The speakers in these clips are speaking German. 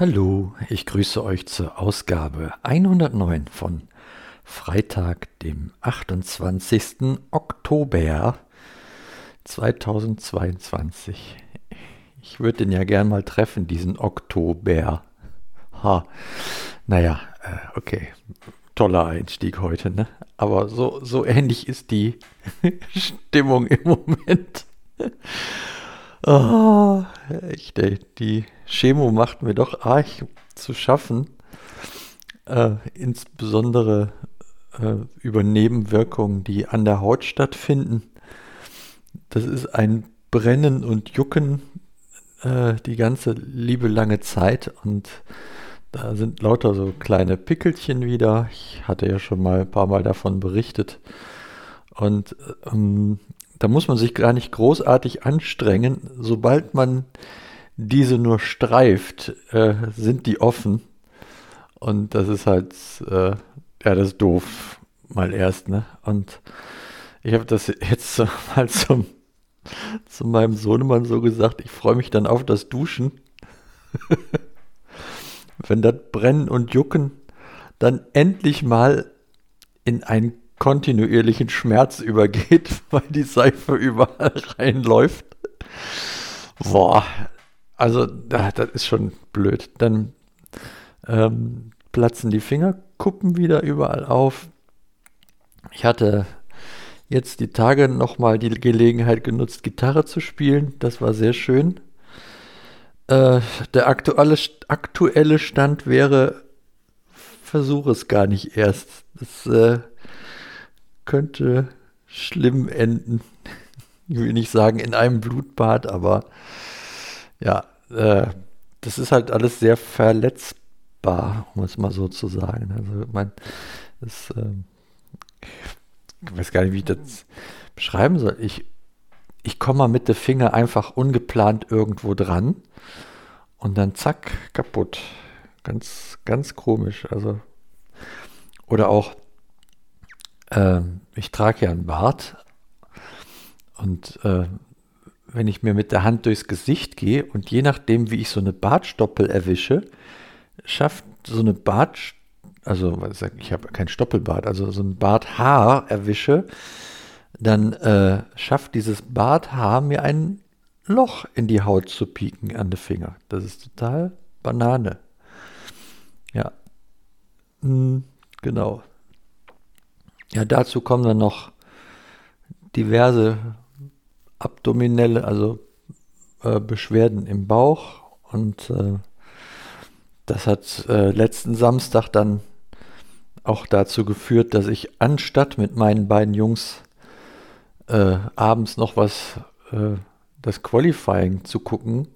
Hallo, ich grüße euch zur Ausgabe 109 von Freitag, dem 28. Oktober 2022. Ich würde den ja gern mal treffen, diesen Oktober. Ha, naja, äh, okay, toller Einstieg heute, ne? Aber so, so ähnlich ist die Stimmung im Moment. Oh, echt, ey, die Chemo macht mir doch arg zu schaffen. Äh, insbesondere äh, über Nebenwirkungen, die an der Haut stattfinden. Das ist ein Brennen und Jucken äh, die ganze liebe lange Zeit und da sind lauter so kleine Pickelchen wieder. Ich hatte ja schon mal ein paar Mal davon berichtet. Und ähm, da muss man sich gar nicht großartig anstrengen. Sobald man diese nur streift, äh, sind die offen. Und das ist halt, äh, ja, das ist doof, mal erst, ne? Und ich habe das jetzt mal zum, zu meinem Sohnemann so gesagt, ich freue mich dann auf das Duschen. Wenn das Brennen und Jucken dann endlich mal in einen kontinuierlichen Schmerz übergeht, weil die Seife überall reinläuft. Boah, also das ist schon blöd. Dann ähm, platzen die Fingerkuppen wieder überall auf. Ich hatte jetzt die Tage nochmal die Gelegenheit genutzt, Gitarre zu spielen. Das war sehr schön. Äh, der aktuelle, aktuelle Stand wäre, versuche es gar nicht erst. Das äh, könnte schlimm enden. Ich will nicht sagen in einem Blutbad, aber ja, äh, das ist halt alles sehr verletzbar, um es mal so zu sagen. Also, mein, das, äh, ich weiß gar nicht, wie ich das beschreiben soll. Ich, ich komme mal mit dem Finger einfach ungeplant irgendwo dran und dann zack, kaputt. Ganz, ganz komisch. Also, oder auch, äh, ich trage ja einen Bart und äh, wenn ich mir mit der Hand durchs Gesicht gehe und je nachdem, wie ich so eine Bartstoppel erwische, schafft so eine Bart, also ich habe kein Stoppelbart, also so ein Barthaar erwische, dann äh, schafft dieses Barthaar mir ein Loch in die Haut zu pieken an den Finger. Das ist total Banane. Ja, hm, genau. Ja, dazu kommen dann noch diverse abdominelle, also äh, Beschwerden im Bauch. Und äh, das hat äh, letzten Samstag dann auch dazu geführt, dass ich anstatt mit meinen beiden Jungs äh, abends noch was, äh, das Qualifying zu gucken,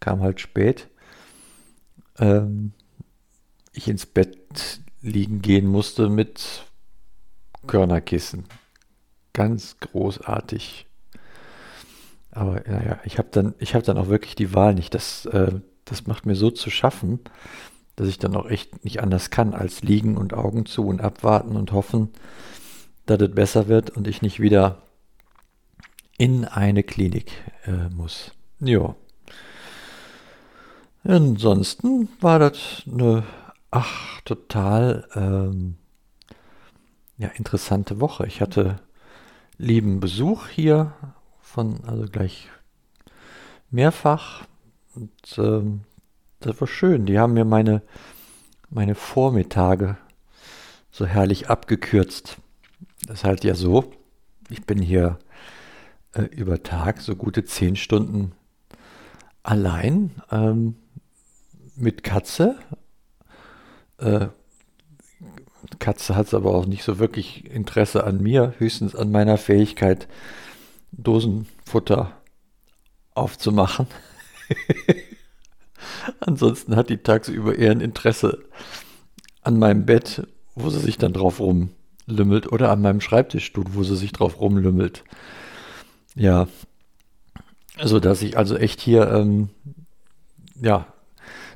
kam halt spät, ähm, ich ins Bett liegen gehen musste mit Körnerkissen. Ganz großartig. Aber naja, ich habe dann, hab dann auch wirklich die Wahl nicht. Das, äh, das macht mir so zu schaffen, dass ich dann auch echt nicht anders kann, als liegen und Augen zu und abwarten und hoffen, dass es besser wird und ich nicht wieder in eine Klinik äh, muss. Ja. Ansonsten war das eine, ach, total ähm, ja, interessante Woche. Ich hatte lieben Besuch hier von, also gleich mehrfach. Und ähm, das war schön. Die haben mir meine, meine Vormittage so herrlich abgekürzt. Das ist halt ja so, ich bin hier äh, über Tag so gute zehn Stunden allein ähm, mit Katze. Äh, Katze hat aber auch nicht so wirklich Interesse an mir, höchstens an meiner Fähigkeit, Dosenfutter aufzumachen. Ansonsten hat die tagsüber eher ein Interesse an meinem Bett, wo sie sich dann drauf rumlümmelt, oder an meinem Schreibtischstuhl, wo sie sich drauf rumlümmelt. Ja, also dass ich also echt hier, ähm, ja,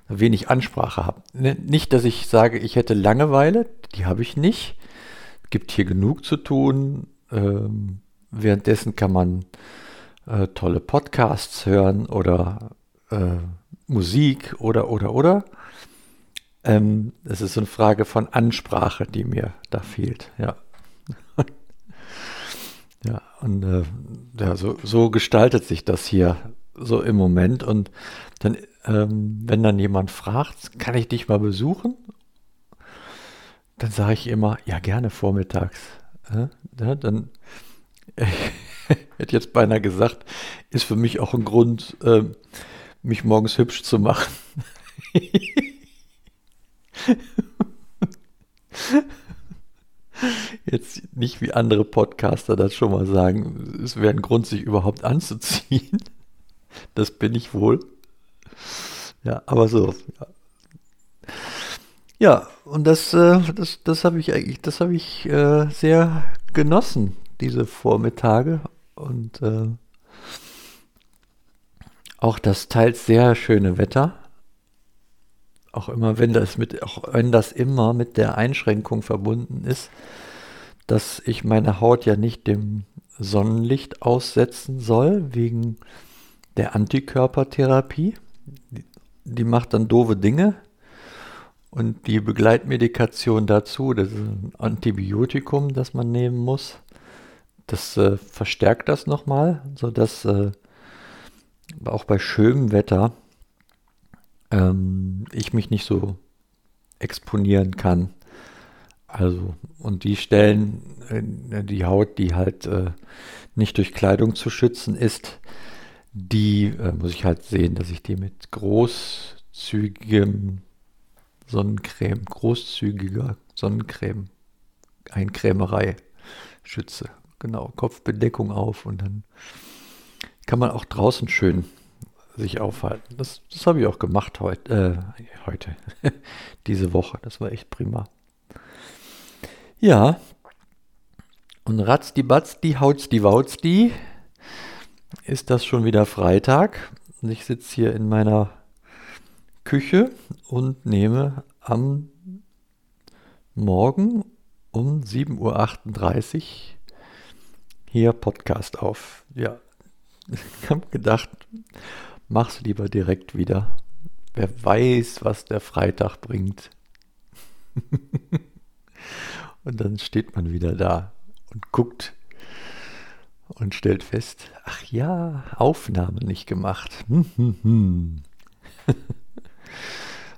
wenig Ansprache habe. Nicht, dass ich sage, ich hätte Langeweile, die habe ich nicht. Es gibt hier genug zu tun. Ähm, währenddessen kann man äh, tolle Podcasts hören oder äh, Musik oder, oder, oder. Ähm, es ist so eine Frage von Ansprache, die mir da fehlt, ja. ja, und äh, ja, so, so gestaltet sich das hier so im Moment. Und dann, ähm, wenn dann jemand fragt, kann ich dich mal besuchen? Dann sage ich immer, ja, gerne vormittags. Ja, dann hätte jetzt beinahe gesagt, ist für mich auch ein Grund, äh, mich morgens hübsch zu machen. Jetzt nicht wie andere Podcaster das schon mal sagen, es wäre ein Grund, sich überhaupt anzuziehen. Das bin ich wohl. Ja, aber so. Ja, ja und das, äh, das, das habe ich eigentlich, das habe ich äh, sehr genossen, diese Vormittage. Und äh, auch das teils sehr schöne Wetter. Auch immer, wenn das mit, auch wenn das immer mit der Einschränkung verbunden ist, dass ich meine Haut ja nicht dem Sonnenlicht aussetzen soll, wegen der Antikörpertherapie. Die, die macht dann doofe Dinge. Und die Begleitmedikation dazu, das ist ein Antibiotikum, das man nehmen muss, das äh, verstärkt das nochmal, sodass äh, auch bei schönem Wetter ähm, ich mich nicht so exponieren kann. Also, und die Stellen, äh, die Haut, die halt äh, nicht durch Kleidung zu schützen ist, die äh, muss ich halt sehen, dass ich die mit großzügigem Sonnencreme, großzügiger Sonnencreme, Eincremerei schütze. Genau, Kopfbedeckung auf und dann kann man auch draußen schön sich aufhalten. Das, das habe ich auch gemacht heut, äh, heute, diese Woche. Das war echt prima. Ja, und ratz die Batz, die haut's die Wautz die, ist das schon wieder Freitag. Und ich sitze hier in meiner Küche und nehme am Morgen um 7.38 Uhr hier Podcast auf. Ja, ich habe gedacht, mach's lieber direkt wieder. Wer weiß, was der Freitag bringt. und dann steht man wieder da und guckt und stellt fest, ach ja, Aufnahme nicht gemacht.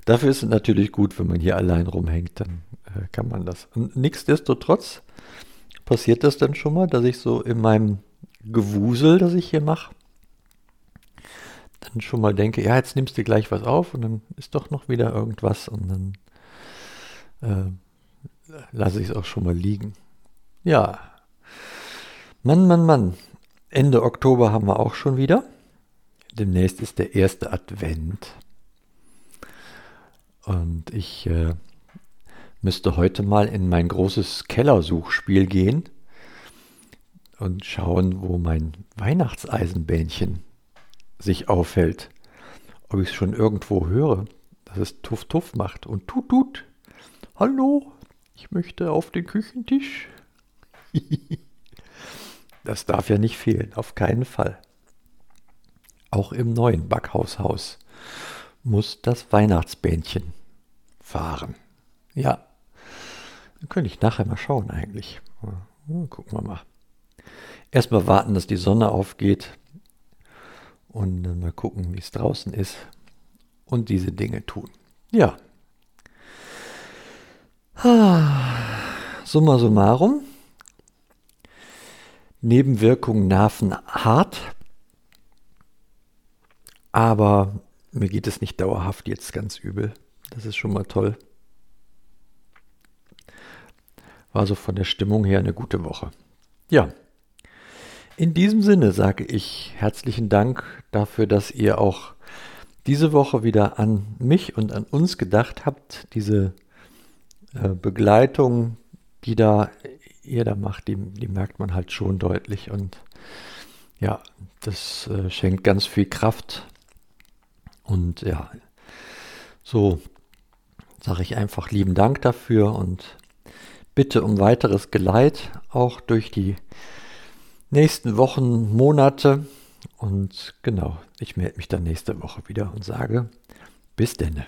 Dafür ist es natürlich gut, wenn man hier allein rumhängt, dann äh, kann man das. Nichtsdestotrotz passiert das dann schon mal, dass ich so in meinem Gewusel, das ich hier mache, dann schon mal denke, ja, jetzt nimmst du gleich was auf und dann ist doch noch wieder irgendwas und dann äh, lasse ich es auch schon mal liegen. Ja, Mann, Mann, Mann. Ende Oktober haben wir auch schon wieder. Demnächst ist der erste Advent. Und ich äh, müsste heute mal in mein großes Kellersuchspiel gehen und schauen, wo mein Weihnachtseisenbähnchen sich aufhält. Ob ich es schon irgendwo höre, dass es Tuff Tuff macht und tut tut. Hallo, ich möchte auf den Küchentisch. das darf ja nicht fehlen, auf keinen Fall. Auch im neuen Backhaushaus muss das Weihnachtsbähnchen fahren. Ja, dann könnte ich nachher mal schauen eigentlich. Gucken wir mal. Erstmal warten, dass die Sonne aufgeht und dann mal gucken, wie es draußen ist und diese Dinge tun. Ja. Summa summarum. Nebenwirkungen nerven hart, aber mir geht es nicht dauerhaft jetzt ganz übel. Das ist schon mal toll. War so von der Stimmung her eine gute Woche. Ja, in diesem Sinne sage ich herzlichen Dank dafür, dass ihr auch diese Woche wieder an mich und an uns gedacht habt. Diese äh, Begleitung, die da ihr da macht, die, die, merkt man halt schon deutlich. Und ja, das äh, schenkt ganz viel Kraft. Und ja, so sage ich einfach lieben Dank dafür und bitte um weiteres Geleit, auch durch die nächsten Wochen, Monate. Und genau, ich melde mich dann nächste Woche wieder und sage, bis denne.